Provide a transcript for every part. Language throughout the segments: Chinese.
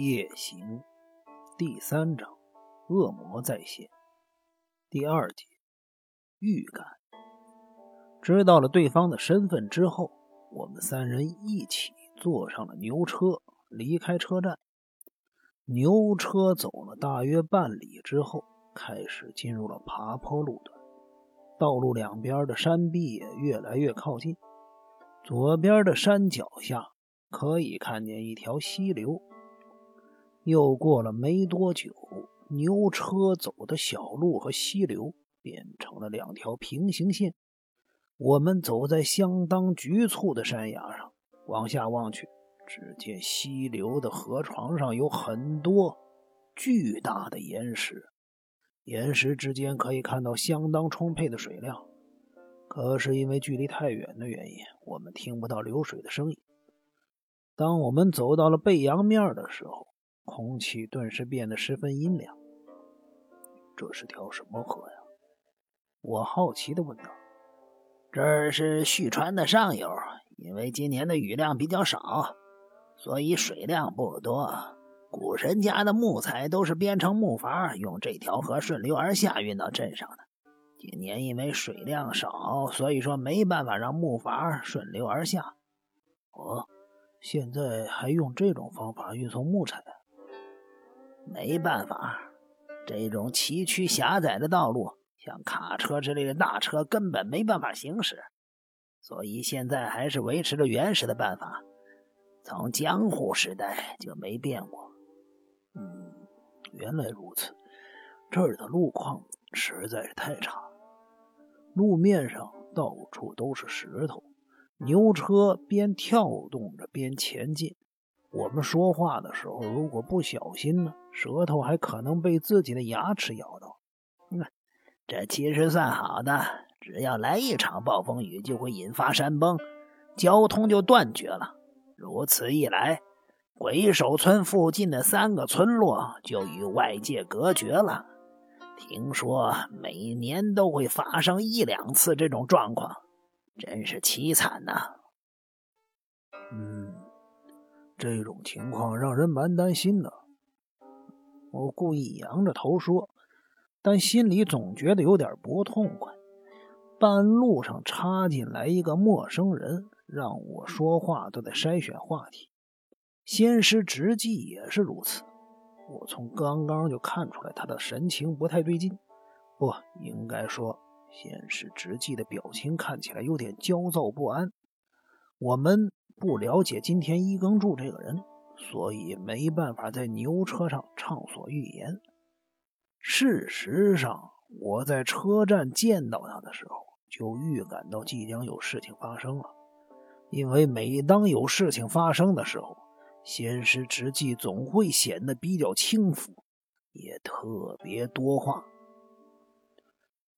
夜行第三章，恶魔再现第二节，预感。知道了对方的身份之后，我们三人一起坐上了牛车，离开车站。牛车走了大约半里之后，开始进入了爬坡路段，道路两边的山壁也越来越靠近。左边的山脚下可以看见一条溪流。又过了没多久，牛车走的小路和溪流变成了两条平行线。我们走在相当局促的山崖上，往下望去，只见溪流的河床上有很多巨大的岩石，岩石之间可以看到相当充沛的水量。可是因为距离太远的原因，我们听不到流水的声音。当我们走到了背阳面的时候，空气顿时变得十分阴凉。这是条什么河呀？我好奇地问道。这儿是旭川的上游，因为今年的雨量比较少，所以水量不多。古神家的木材都是编成木筏，用这条河顺流而下运到镇上的。今年因为水量少，所以说没办法让木筏顺流而下。哦，现在还用这种方法运送木材？没办法，这种崎岖狭窄的道路，像卡车之类的大车根本没办法行驶，所以现在还是维持着原始的办法，从江户时代就没变过。嗯，原来如此，这儿的路况实在是太差，路面上到处都是石头，牛车边跳动着边前进。我们说话的时候，如果不小心呢，舌头还可能被自己的牙齿咬到。嗯，这其实算好的，只要来一场暴风雨，就会引发山崩，交通就断绝了。如此一来，鬼手村附近的三个村落就与外界隔绝了。听说每年都会发生一两次这种状况，真是凄惨呐。这种情况让人蛮担心的。我故意扬着头说，但心里总觉得有点不痛快。半路上插进来一个陌生人，让我说话都得筛选话题。仙师直纪也是如此。我从刚刚就看出来他的神情不太对劲，不应该说，仙师直纪的表情看起来有点焦躁不安。我们。不了解今天一耕助这个人，所以没办法在牛车上畅所欲言。事实上，我在车站见到他的时候，就预感到即将有事情发生了。因为每当有事情发生的时候，仙师之际总会显得比较轻浮，也特别多话。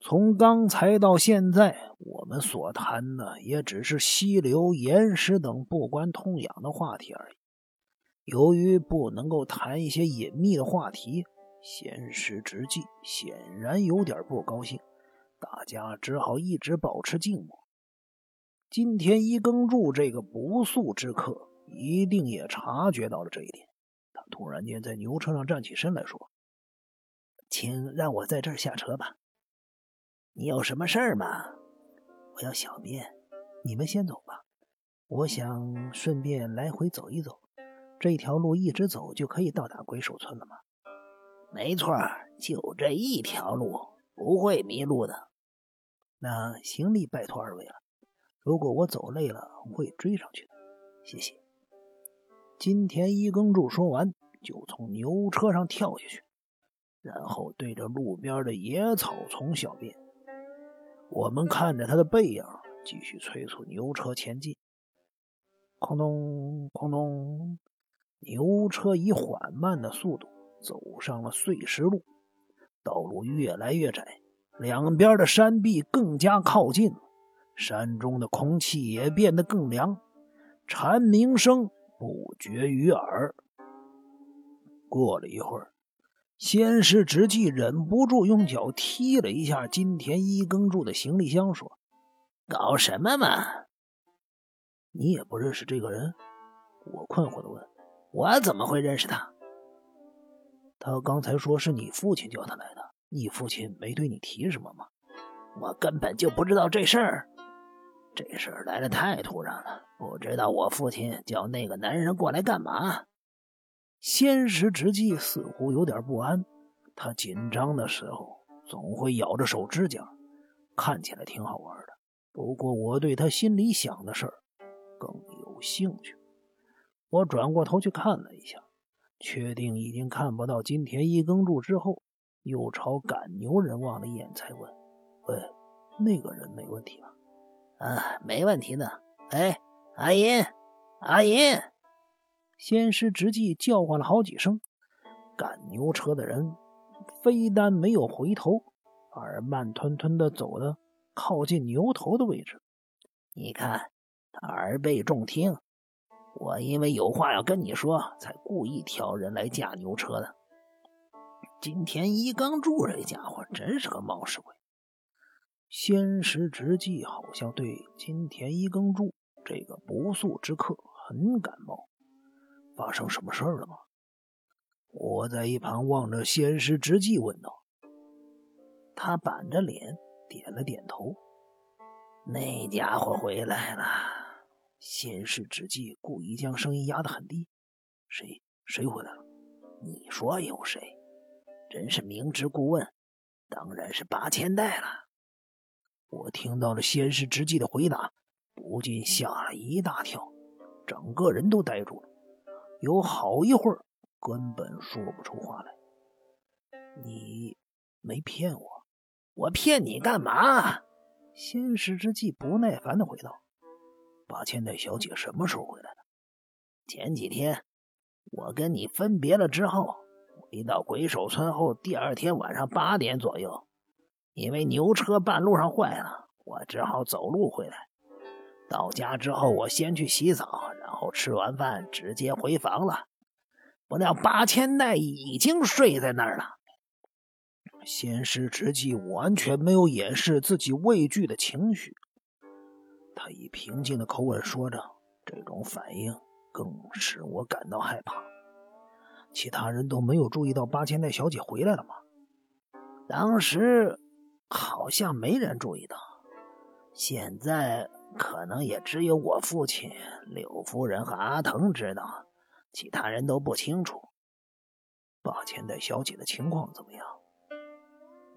从刚才到现在，我们所谈的也只是溪流、岩石等不关痛痒的话题而已。由于不能够谈一些隐秘的话题，闲时之际显然有点不高兴。大家只好一直保持静默。今天一耕助这个不速之客一定也察觉到了这一点。他突然间在牛车上站起身来说：“请让我在这儿下车吧。”你有什么事儿吗？我要小便，你们先走吧。我想顺便来回走一走，这条路一直走就可以到达鬼手村了吗？没错，就这一条路，不会迷路的。那行李拜托二位了，如果我走累了，会追上去的。谢谢。金田一耕助说完，就从牛车上跳下去，然后对着路边的野草丛小便。我们看着他的背影，继续催促牛车前进。哐咚哐咚，牛车以缓慢的速度走上了碎石路，道路越来越窄，两边的山壁更加靠近了，山中的空气也变得更凉，蝉鸣声不绝于耳。过了一会儿。先是直纪忍不住用脚踢了一下金田一耕助的行李箱，说：“搞什么嘛？你也不认识这个人？”我困惑的问：“我怎么会认识他？他刚才说是你父亲叫他来的，你父亲没对你提什么吗？我根本就不知道这事儿，这事儿来的太突然了，不知道我父亲叫那个男人过来干嘛。仙石直纪似乎有点不安，他紧张的时候总会咬着手指甲，看起来挺好玩的。不过我对他心里想的事儿更有兴趣。我转过头去看了一下。确定已经看不到金田一耕助之后，又朝赶牛人望了一眼，才问：“喂，那个人没问题吧？”“啊，没问题的。”“哎，阿银，阿银！”仙师直纪叫唤了好几声，赶牛车的人非但没有回头，而慢吞吞的走的靠近牛头的位置。你看，他耳背重听。我因为有话要跟你说，才故意挑人来驾牛车的。金田一耕助这家伙真是个冒失鬼。仙石直纪好像对金田一耕助这个不速之客很感冒。发生什么事儿了吗？我在一旁望着仙师之际问道。他板着脸点了点头。那家伙回来了。先师之际故意将声音压得很低：“谁？谁回来了？你说有谁？真是明知故问，当然是八千代了。”我听到了先师之际的回答，不禁吓了一大跳，整个人都呆住了，有好一会儿根本说不出话来。你没骗我，我骗你干嘛？先是之纪不耐烦的回道。八千代小姐什么时候回来的？前几天，我跟你分别了之后，回到鬼手村后，第二天晚上八点左右，因为牛车半路上坏了，我只好走路回来。到家之后，我先去洗澡，然后吃完饭直接回房了。不料八千代已经睡在那儿了。先师之际完全没有掩饰自己畏惧的情绪。他以平静的口吻说着：“这种反应更使我感到害怕。其他人都没有注意到八千代小姐回来了吗？当时好像没人注意到。现在可能也只有我父亲、柳夫人和阿藤知道，其他人都不清楚。八千代小姐的情况怎么样？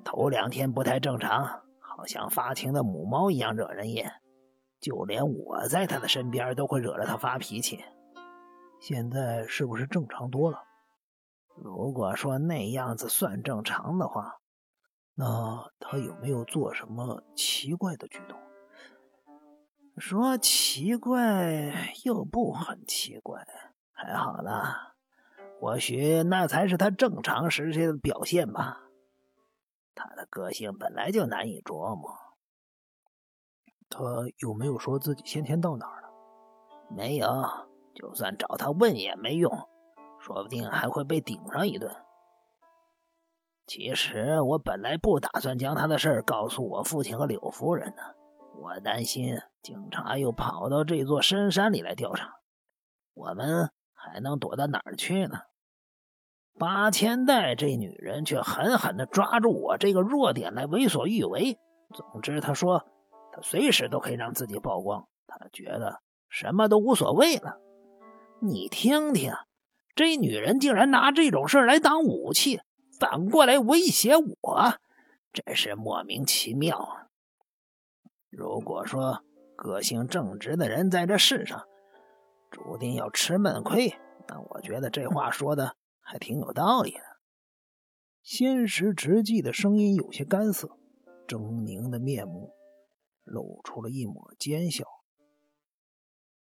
头两天不太正常，好像发情的母猫一样惹人厌。”就连我在他的身边都会惹着他发脾气。现在是不是正常多了？如果说那样子算正常的话，那他有没有做什么奇怪的举动？说奇怪又不很奇怪，还好啦。或许那才是他正常时期的表现吧。他的个性本来就难以琢磨。他有没有说自己先前到哪儿了？没有，就算找他问也没用，说不定还会被顶上一顿。其实我本来不打算将他的事儿告诉我父亲和柳夫人的，我担心警察又跑到这座深山里来调查，我们还能躲到哪儿去呢？八千代这女人却狠狠地抓住我这个弱点来为所欲为。总之，她说。她随时都可以让自己曝光，她觉得什么都无所谓了。你听听，这女人竟然拿这种事来当武器，反过来威胁我，真是莫名其妙啊！如果说个性正直的人在这世上注定要吃闷亏，那我觉得这话说的还挺有道理的。仙石直纪的声音有些干涩，狰狞的面目。露出了一抹奸笑。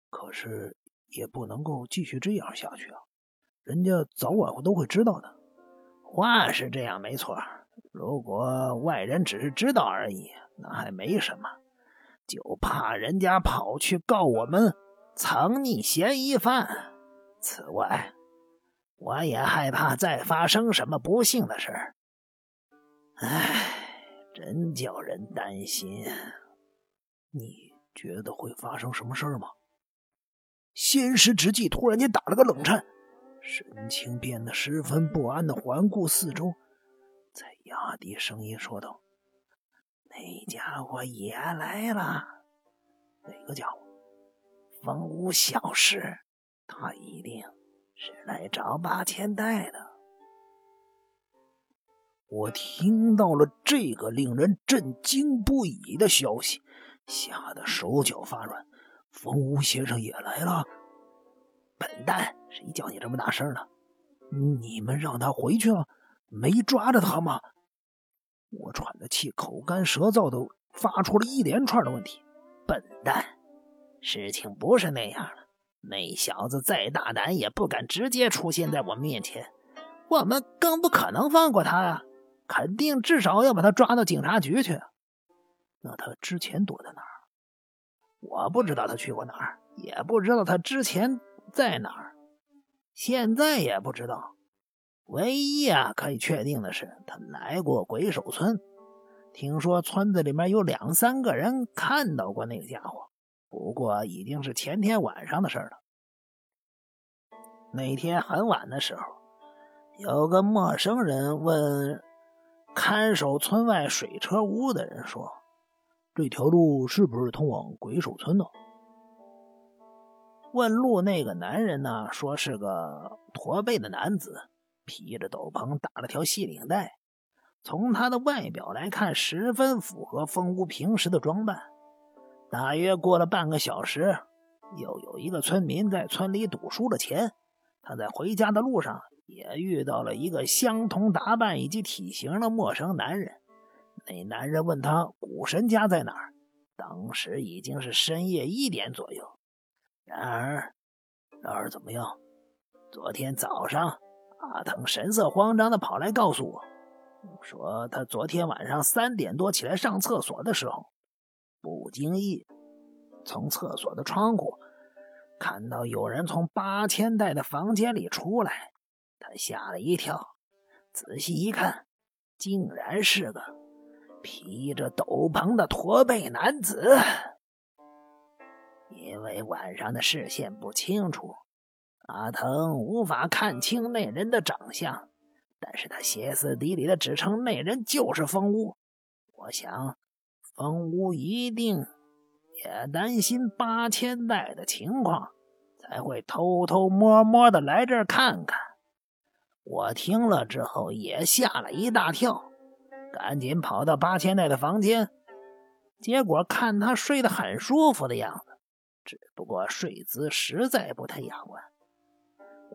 可是也不能够继续这样下去啊！人家早晚会都会知道的。话是这样没错，如果外人只是知道而已，那还没什么。就怕人家跑去告我们藏匿嫌疑犯。此外，我也害怕再发生什么不幸的事儿。唉，真叫人担心。你觉得会发生什么事儿吗？仙石直纪突然间打了个冷颤，神情变得十分不安的环顾四周，才压低声音说道：“那家伙也来了。哪个家伙？风屋小师，他一定是来找八千代的。”我听到了这个令人震惊不已的消息，吓得手脚发软。风屋先生也来了！笨蛋，谁叫你这么大声呢？你们让他回去了，没抓着他吗？我喘着气，口干舌燥的发出了一连串的问题。笨蛋，事情不是那样的。那小子再大胆，也不敢直接出现在我面前，我们更不可能放过他呀！肯定至少要把他抓到警察局去。那他之前躲在哪儿？我不知道他去过哪儿，也不知道他之前在哪儿，现在也不知道。唯一啊可以确定的是，他来过鬼手村。听说村子里面有两三个人看到过那个家伙，不过已经是前天晚上的事了。那天很晚的时候，有个陌生人问。看守村外水车屋的人说：“这条路是不是通往鬼手村呢？”问路那个男人呢，说是个驼背的男子，披着斗篷，打了条细领带。从他的外表来看，十分符合风屋平时的装扮。大约过了半个小时，又有一个村民在村里赌输了钱，他在回家的路上。也遇到了一个相同打扮以及体型的陌生男人。那男人问他古神家在哪儿。当时已经是深夜一点左右。然而，然而怎么样？昨天早上，阿腾神色慌张的跑来告诉我，说他昨天晚上三点多起来上厕所的时候，不经意从厕所的窗户看到有人从八千代的房间里出来。他吓了一跳，仔细一看，竟然是个披着斗篷的驼背男子。因为晚上的视线不清楚，阿腾无法看清那人的长相，但是他歇斯底里的指称那人就是风屋。我想，风屋一定也担心八千代的情况，才会偷偷摸摸的来这儿看看。我听了之后也吓了一大跳，赶紧跑到八千代的房间，结果看他睡得很舒服的样子，只不过睡姿实在不太雅观。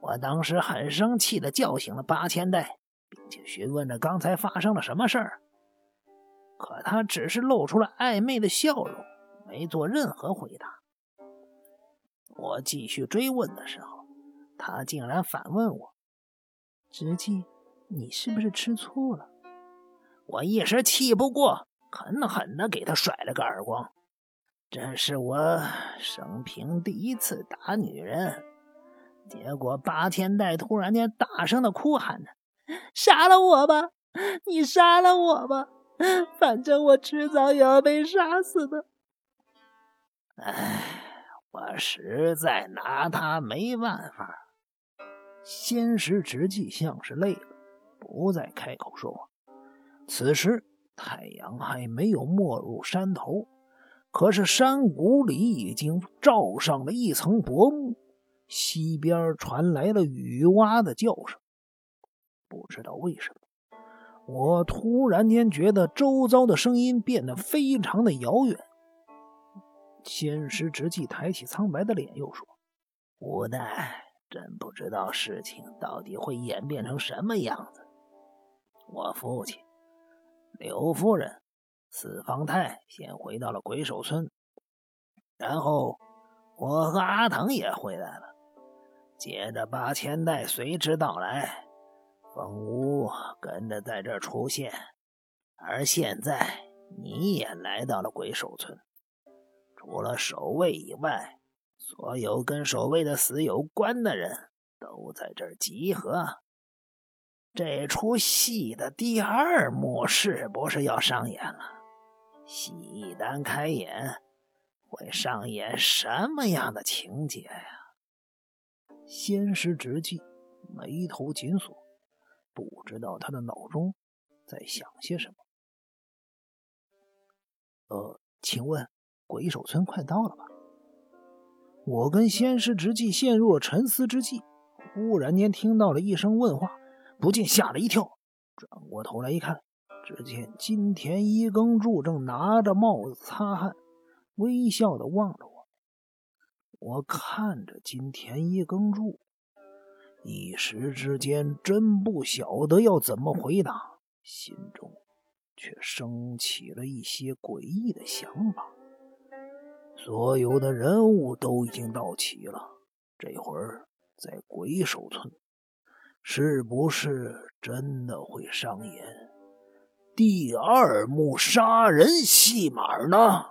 我当时很生气的叫醒了八千代，并且询问着刚才发生了什么事儿，可他只是露出了暧昧的笑容，没做任何回答。我继续追问的时候，他竟然反问我。直纪，你是不是吃醋了？我一时气不过，狠狠的给他甩了个耳光。这是我生平第一次打女人，结果八千代突然间大声的哭喊着：“杀了我吧！你杀了我吧！反正我迟早也要被杀死的。”哎，我实在拿他没办法。仙石直纪像是累了，不再开口说话。此时太阳还没有没入山头，可是山谷里已经罩上了一层薄雾。西边传来了雨蛙的叫声。不知道为什么，我突然间觉得周遭的声音变得非常的遥远。仙师直纪抬起苍白的脸，又说：“无奈。”真不知道事情到底会演变成什么样子。我父亲、刘夫人、四方太先回到了鬼手村，然后我和阿腾也回来了。接着八千代随之到来，风屋跟着在这出现，而现在你也来到了鬼手村。除了守卫以外。所有跟守卫的死有关的人都在这儿集合。这出戏的第二幕是不是要上演了？戏一旦开演，会上演什么样的情节呀？仙师直纪眉头紧锁，不知道他的脑中在想些什么。呃，请问鬼手村快到了吧？我跟仙师直纪陷入了沉思之际，忽然间听到了一声问话，不禁吓了一跳，转过头来一看，只见金田一耕助正拿着帽子擦汗，微笑的望着我。我看着金田一耕助，一时之间真不晓得要怎么回答，心中却升起了一些诡异的想法。所有的人物都已经到齐了，这会儿在鬼手村，是不是真的会上演第二幕杀人戏码呢？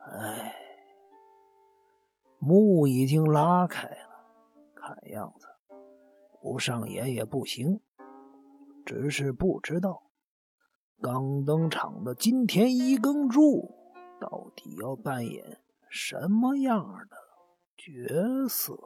哎，幕已经拉开了，看样子不上演也不行。只是不知道刚登场的金田一耕助。到底要扮演什么样的角色？